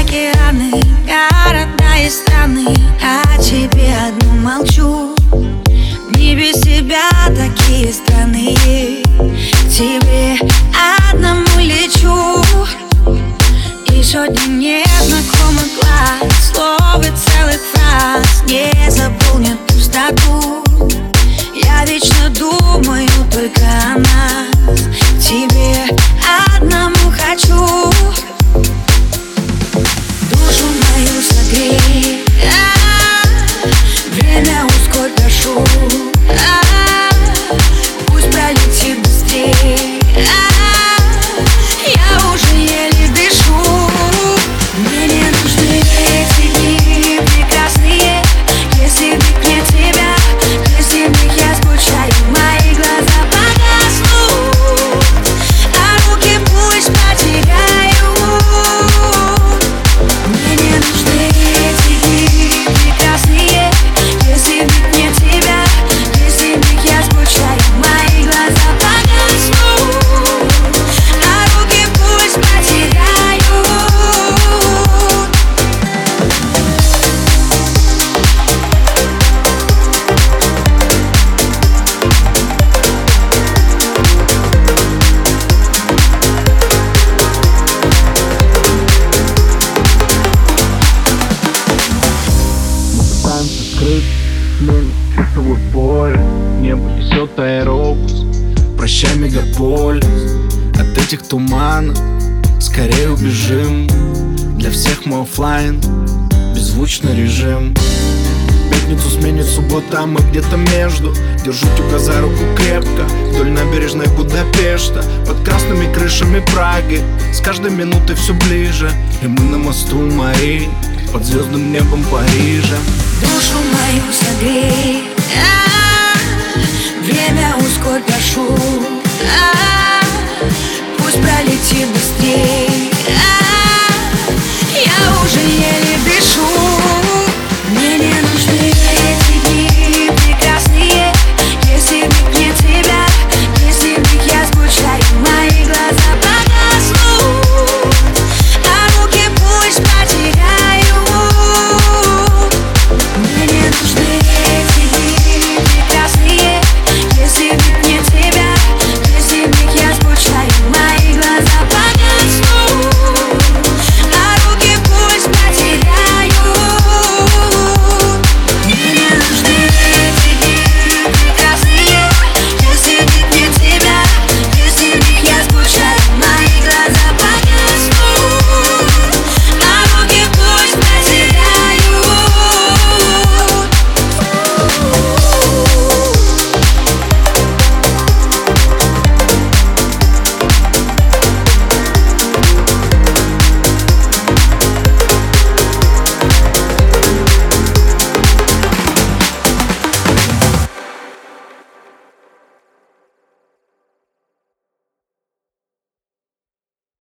Океаны, города и страны. О тебе одну молчу. Не без тебя такие страны. Тебе одному лечу. И сотни незнакомых глаз Слов и целых фраз Не заполнят пустоту. Я вечно думаю только о нас смену часовой пояс Небо несет аэробус. Прощай, мегаполис. От этих туманов Скорее убежим. Для всех мы оффлайн Беззвучный режим. Пятницу сменит суббота, а мы где-то между. Держу тебя за руку крепко. Вдоль набережной Будапешта. Под красными крышами Праги. С каждой минутой все ближе. И мы на мосту Мари. Под звездным небом Парижа душу мою согрей